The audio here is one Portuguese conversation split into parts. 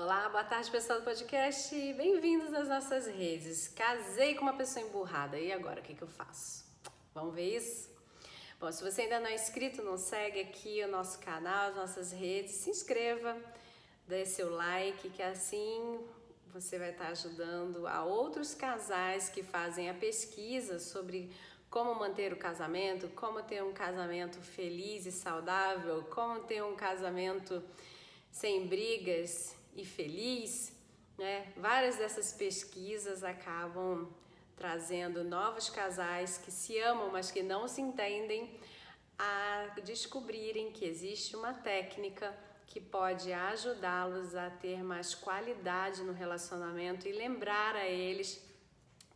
Olá, boa tarde pessoal do podcast, bem-vindos às nossas redes. Casei com uma pessoa emburrada, e agora o que, que eu faço? Vamos ver isso? Bom, se você ainda não é inscrito, não segue aqui o nosso canal, as nossas redes, se inscreva, dê seu like, que assim você vai estar ajudando a outros casais que fazem a pesquisa sobre como manter o casamento, como ter um casamento feliz e saudável, como ter um casamento sem brigas e feliz, né? Várias dessas pesquisas acabam trazendo novos casais que se amam, mas que não se entendem, a descobrirem que existe uma técnica que pode ajudá-los a ter mais qualidade no relacionamento e lembrar a eles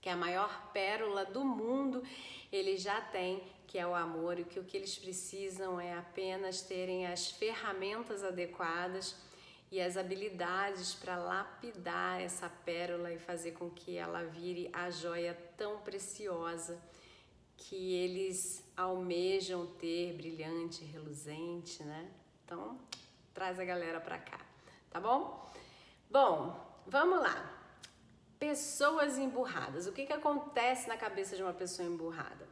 que a maior pérola do mundo eles já têm, que é o amor, e que o que eles precisam é apenas terem as ferramentas adequadas e as habilidades para lapidar essa pérola e fazer com que ela vire a joia tão preciosa que eles almejam ter brilhante, reluzente, né? Então, traz a galera para cá, tá bom? Bom, vamos lá. Pessoas emburradas. O que, que acontece na cabeça de uma pessoa emburrada?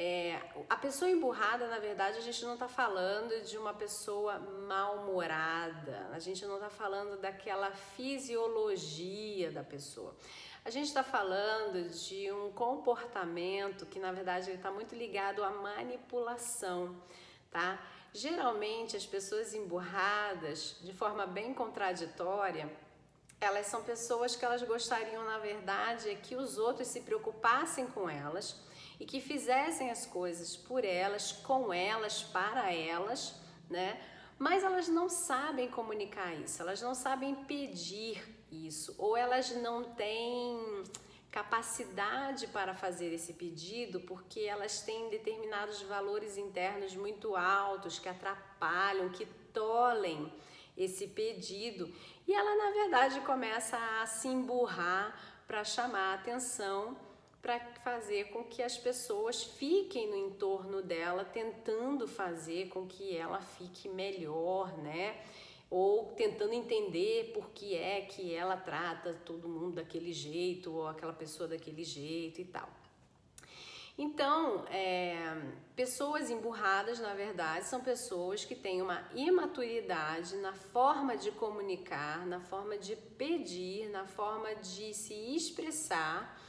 É, a pessoa emburrada, na verdade, a gente não está falando de uma pessoa mal-humorada, a gente não está falando daquela fisiologia da pessoa. A gente está falando de um comportamento que, na verdade, está muito ligado à manipulação, tá? Geralmente, as pessoas emburradas, de forma bem contraditória, elas são pessoas que elas gostariam, na verdade, é que os outros se preocupassem com elas e que fizessem as coisas por elas, com elas, para elas, né? Mas elas não sabem comunicar isso, elas não sabem pedir isso, ou elas não têm capacidade para fazer esse pedido porque elas têm determinados valores internos muito altos que atrapalham, que tolhem esse pedido e ela na verdade começa a se emburrar para chamar a atenção, para fazer com que as pessoas fiquem no entorno dela, tentando fazer com que ela fique melhor, né? Ou tentando entender por que é que ela trata todo mundo daquele jeito ou aquela pessoa daquele jeito e tal. Então, é, pessoas emburradas, na verdade, são pessoas que têm uma imaturidade na forma de comunicar, na forma de pedir, na forma de se expressar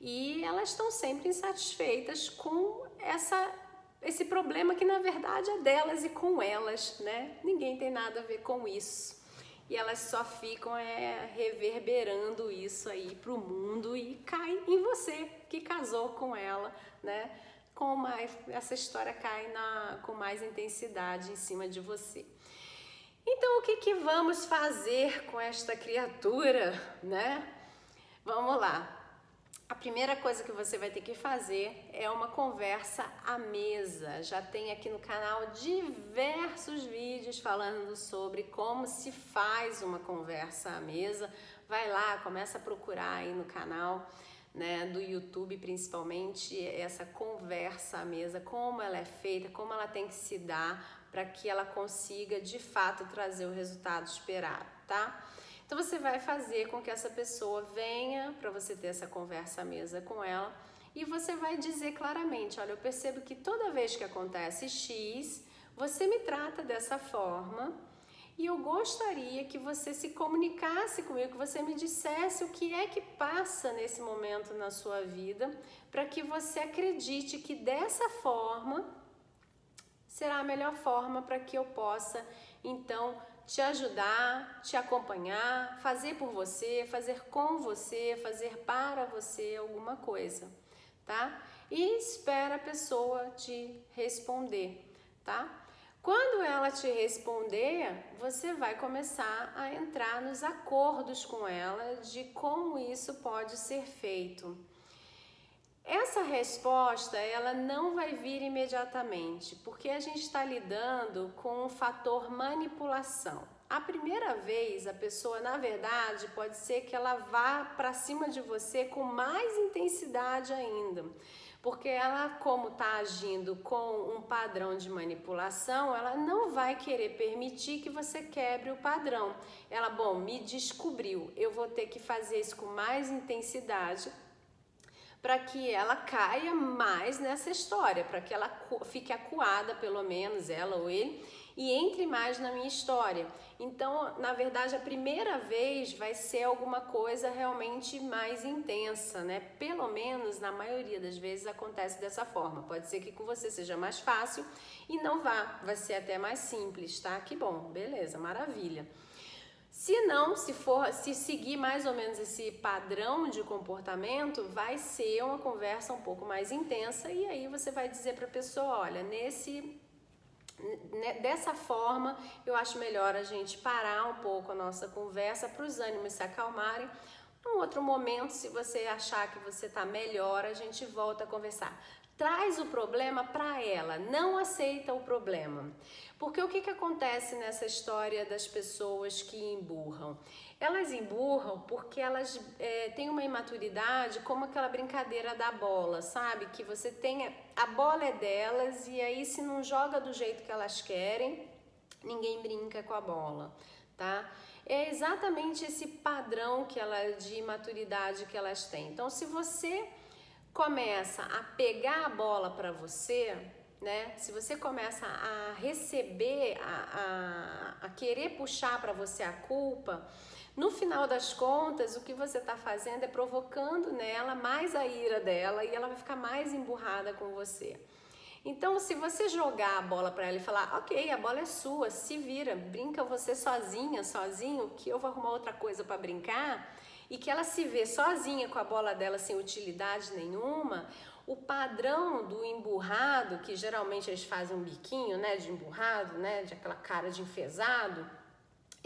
e elas estão sempre insatisfeitas com essa, esse problema que, na verdade, é delas e com elas, né? Ninguém tem nada a ver com isso e elas só ficam é, reverberando isso aí pro mundo e cai em você que casou com ela, né? Com mais, essa história cai na, com mais intensidade em cima de você. Então, o que, que vamos fazer com esta criatura, né? Vamos lá. A primeira coisa que você vai ter que fazer é uma conversa à mesa. Já tem aqui no canal diversos vídeos falando sobre como se faz uma conversa à mesa. Vai lá, começa a procurar aí no canal né, do YouTube, principalmente, essa conversa à mesa, como ela é feita, como ela tem que se dar para que ela consiga de fato trazer o resultado esperado, tá? Então você vai fazer com que essa pessoa venha para você ter essa conversa à mesa com ela e você vai dizer claramente: olha, eu percebo que toda vez que acontece X, você me trata dessa forma e eu gostaria que você se comunicasse comigo, que você me dissesse o que é que passa nesse momento na sua vida, para que você acredite que dessa forma será a melhor forma para que eu possa então te ajudar, te acompanhar, fazer por você, fazer com você, fazer para você alguma coisa, tá? E espera a pessoa te responder, tá? Quando ela te responder, você vai começar a entrar nos acordos com ela de como isso pode ser feito. Essa resposta ela não vai vir imediatamente, porque a gente está lidando com um fator manipulação. A primeira vez, a pessoa, na verdade, pode ser que ela vá para cima de você com mais intensidade ainda. porque ela, como está agindo com um padrão de manipulação, ela não vai querer permitir que você quebre o padrão. Ela, bom, me descobriu, eu vou ter que fazer isso com mais intensidade para que ela caia mais nessa história, para que ela fique acuada, pelo menos ela ou ele, e entre mais na minha história. Então, na verdade, a primeira vez vai ser alguma coisa realmente mais intensa, né? Pelo menos na maioria das vezes acontece dessa forma. Pode ser que com você seja mais fácil e não vá, vai ser até mais simples, tá? Que bom, beleza, maravilha. Se não, se for, se seguir mais ou menos esse padrão de comportamento, vai ser uma conversa um pouco mais intensa e aí você vai dizer para a pessoa, olha, nesse né, dessa forma, eu acho melhor a gente parar um pouco a nossa conversa para os ânimos se acalmarem. Num outro momento, se você achar que você está melhor, a gente volta a conversar. Traz o problema para ela, não aceita o problema. Porque o que, que acontece nessa história das pessoas que emburram? Elas emburram porque elas é, têm uma imaturidade como aquela brincadeira da bola, sabe? Que você tem. A bola é delas e aí, se não joga do jeito que elas querem, ninguém brinca com a bola, tá? É exatamente esse padrão que ela de imaturidade que elas têm. Então, se você começa a pegar a bola para você, né? Se você começa a receber, a, a, a querer puxar para você a culpa, no final das contas, o que você está fazendo é provocando nela mais a ira dela e ela vai ficar mais emburrada com você. Então, se você jogar a bola para ela e falar, ok, a bola é sua, se vira, brinca você sozinha, sozinho, que eu vou arrumar outra coisa para brincar, e que ela se vê sozinha com a bola dela sem utilidade nenhuma, o padrão do emburrado, que geralmente eles fazem um biquinho, né, de emburrado, né, de aquela cara de enfesado,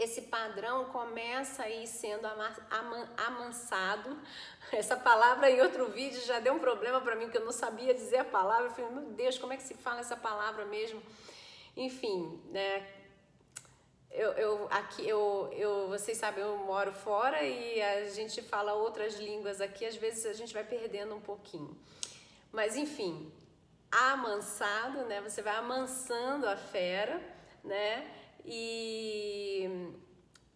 esse padrão começa aí sendo amansado. Essa palavra em outro vídeo já deu um problema para mim, que eu não sabia dizer a palavra. Eu falei, meu Deus, como é que se fala essa palavra mesmo? Enfim, né? Eu, eu, aqui, eu, eu, vocês sabem, eu moro fora e a gente fala outras línguas aqui, às vezes a gente vai perdendo um pouquinho. Mas enfim, amansado, né? Você vai amansando a fera, né? E,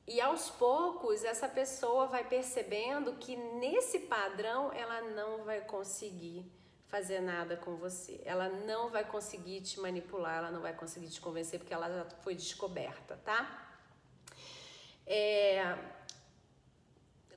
e aos poucos essa pessoa vai percebendo que nesse padrão ela não vai conseguir fazer nada com você. Ela não vai conseguir te manipular, ela não vai conseguir te convencer porque ela já foi descoberta, tá? É,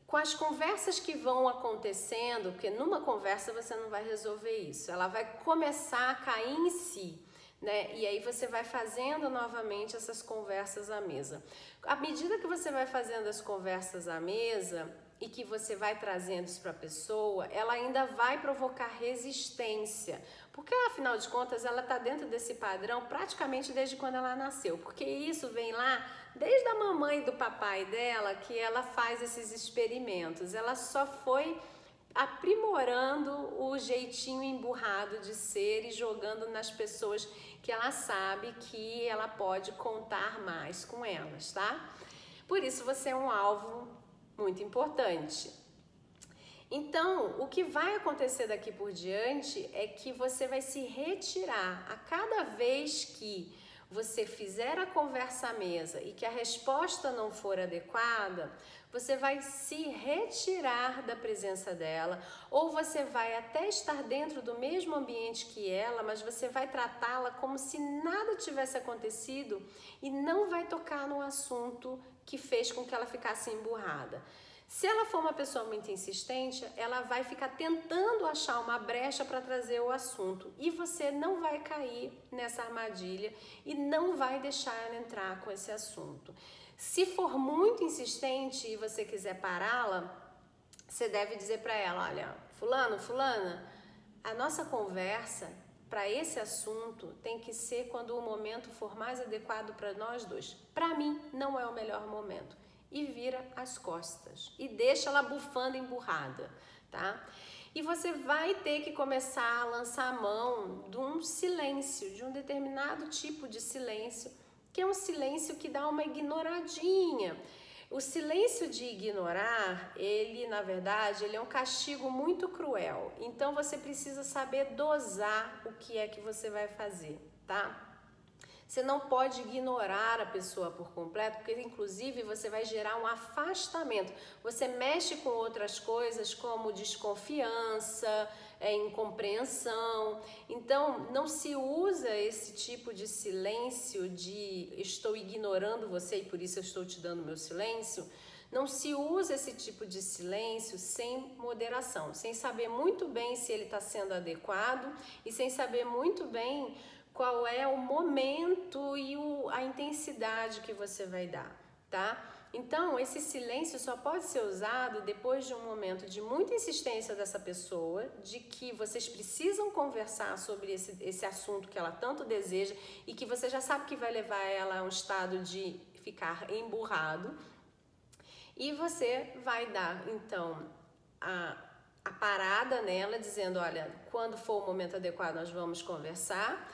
com as conversas que vão acontecendo, porque numa conversa você não vai resolver isso, ela vai começar a cair em si né? E aí você vai fazendo novamente essas conversas à mesa. À medida que você vai fazendo as conversas à mesa e que você vai trazendo isso para a pessoa, ela ainda vai provocar resistência, porque afinal de contas ela está dentro desse padrão praticamente desde quando ela nasceu, porque isso vem lá desde a mamãe e do papai dela que ela faz esses experimentos. Ela só foi aprimorando o jeitinho emburrado de ser e jogando nas pessoas que ela sabe que ela pode contar mais com elas, tá? Por isso você é um alvo muito importante. Então, o que vai acontecer daqui por diante é que você vai se retirar a cada vez que você fizer a conversa à mesa e que a resposta não for adequada, você vai se retirar da presença dela, ou você vai até estar dentro do mesmo ambiente que ela, mas você vai tratá-la como se nada tivesse acontecido e não vai tocar no assunto que fez com que ela ficasse emburrada. Se ela for uma pessoa muito insistente, ela vai ficar tentando achar uma brecha para trazer o assunto e você não vai cair nessa armadilha e não vai deixar ela entrar com esse assunto. Se for muito insistente e você quiser pará-la, você deve dizer para ela: olha, Fulano, Fulana, a nossa conversa para esse assunto tem que ser quando o momento for mais adequado para nós dois. Para mim, não é o melhor momento. E vira as costas e deixa ela bufando emburrada, tá? E você vai ter que começar a lançar a mão de um silêncio, de um determinado tipo de silêncio que é um silêncio que dá uma ignoradinha. O silêncio de ignorar, ele, na verdade, ele é um castigo muito cruel. Então você precisa saber dosar o que é que você vai fazer, tá? Você não pode ignorar a pessoa por completo, porque inclusive você vai gerar um afastamento. Você mexe com outras coisas como desconfiança, é, incompreensão. Então, não se usa esse tipo de silêncio de estou ignorando você e por isso eu estou te dando meu silêncio. Não se usa esse tipo de silêncio sem moderação, sem saber muito bem se ele está sendo adequado e sem saber muito bem qual é o momento e o, a intensidade que você vai dar, tá? Então, esse silêncio só pode ser usado depois de um momento de muita insistência dessa pessoa, de que vocês precisam conversar sobre esse, esse assunto que ela tanto deseja e que você já sabe que vai levar ela a um estado de ficar emburrado. E você vai dar, então, a, a parada nela, dizendo: olha, quando for o momento adequado, nós vamos conversar.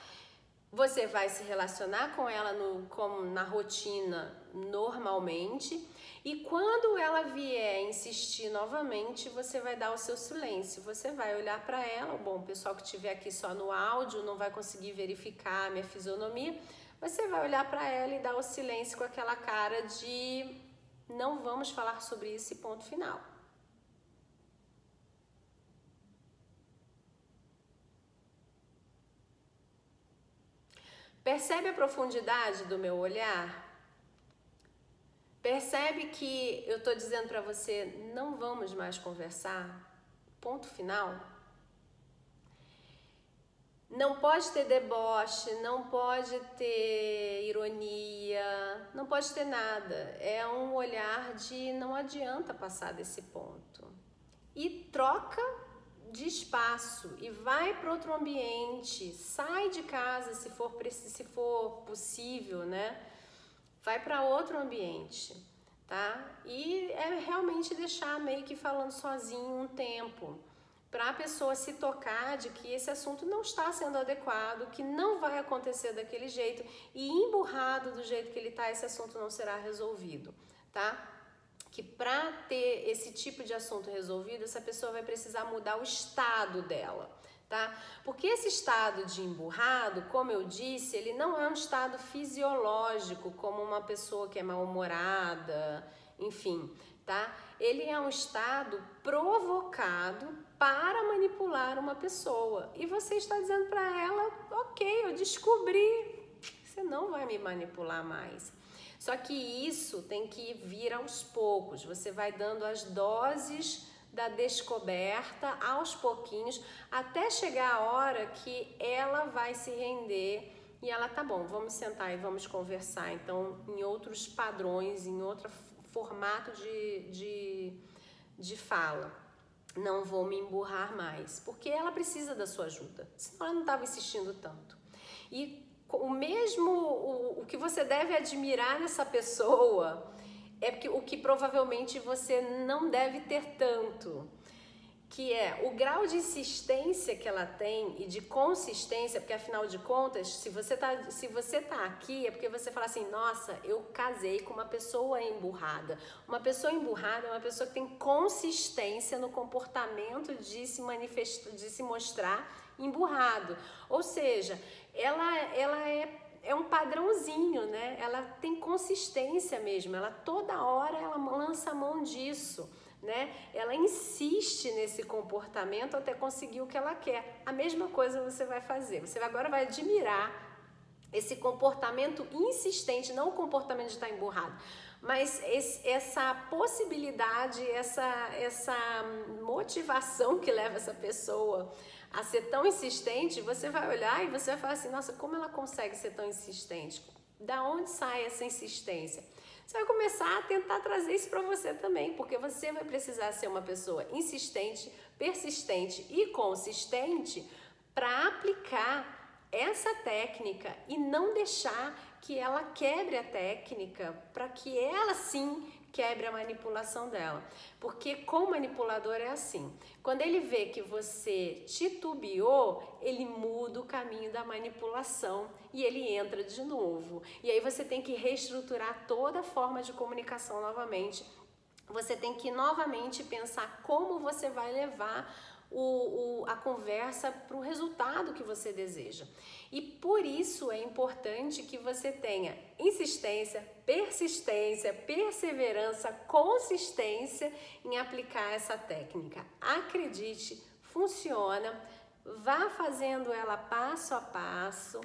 Você vai se relacionar com ela no, como na rotina normalmente. E quando ela vier insistir novamente, você vai dar o seu silêncio. Você vai olhar para ela. Bom, o pessoal que estiver aqui só no áudio não vai conseguir verificar a minha fisionomia. Você vai olhar para ela e dar o silêncio com aquela cara de não vamos falar sobre isso, ponto final. Percebe a profundidade do meu olhar? Percebe que eu estou dizendo para você, não vamos mais conversar? Ponto final. Não pode ter deboche, não pode ter ironia, não pode ter nada. É um olhar de não adianta passar desse ponto. E troca de espaço e vai para outro ambiente, sai de casa se for, se for possível, né? Vai para outro ambiente, tá? E é realmente deixar meio que falando sozinho um tempo para a pessoa se tocar de que esse assunto não está sendo adequado, que não vai acontecer daquele jeito e emburrado do jeito que ele está, esse assunto não será resolvido, tá? Que para ter esse tipo de assunto resolvido, essa pessoa vai precisar mudar o estado dela, tá? Porque esse estado de emburrado, como eu disse, ele não é um estado fisiológico, como uma pessoa que é mal-humorada, enfim, tá? Ele é um estado provocado para manipular uma pessoa. E você está dizendo para ela, ok, eu descobri, você não vai me manipular mais. Só que isso tem que vir aos poucos. Você vai dando as doses da descoberta aos pouquinhos até chegar a hora que ela vai se render e ela tá bom, vamos sentar e vamos conversar. Então, em outros padrões, em outro formato de, de, de fala. Não vou me emburrar mais, porque ela precisa da sua ajuda, senão ela não estava insistindo tanto. E o mesmo, o, o que você deve admirar nessa pessoa é o que provavelmente você não deve ter tanto, que é o grau de insistência que ela tem e de consistência, porque afinal de contas, se você tá, se você tá aqui é porque você fala assim, nossa, eu casei com uma pessoa emburrada. Uma pessoa emburrada é uma pessoa que tem consistência no comportamento de se manifestar, de se mostrar emburrado. Ou seja, ela, ela é, é um padrãozinho, né? Ela tem consistência mesmo, ela toda hora ela lança a mão disso. Né? Ela insiste nesse comportamento até conseguir o que ela quer. A mesma coisa você vai fazer. Você agora vai admirar esse comportamento insistente, não o comportamento de estar emburrado, mas esse, essa possibilidade, essa, essa motivação que leva essa pessoa a ser tão insistente, você vai olhar e você vai falar assim: nossa, como ela consegue ser tão insistente? Da onde sai essa insistência? Você vai começar a tentar trazer isso para você também, porque você vai precisar ser uma pessoa insistente, persistente e consistente para aplicar essa técnica e não deixar que ela quebre a técnica para que ela sim quebre a manipulação dela. Porque com o manipulador é assim: quando ele vê que você titubeou, ele muda o caminho da manipulação e ele entra de novo. E aí você tem que reestruturar toda a forma de comunicação novamente. Você tem que novamente pensar como você vai levar o, o, a conversa para o resultado que você deseja. E por isso é importante que você tenha insistência, persistência, perseverança, consistência em aplicar essa técnica. Acredite, funciona. Vá fazendo ela passo a passo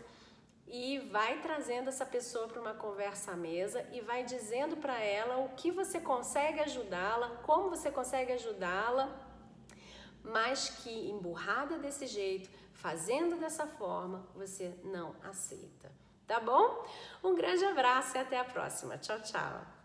e vai trazendo essa pessoa para uma conversa à mesa e vai dizendo para ela o que você consegue ajudá-la, como você consegue ajudá-la mas que emburrada desse jeito, fazendo dessa forma, você não aceita. Tá bom? Um grande abraço e até a próxima. Tchau, tchau.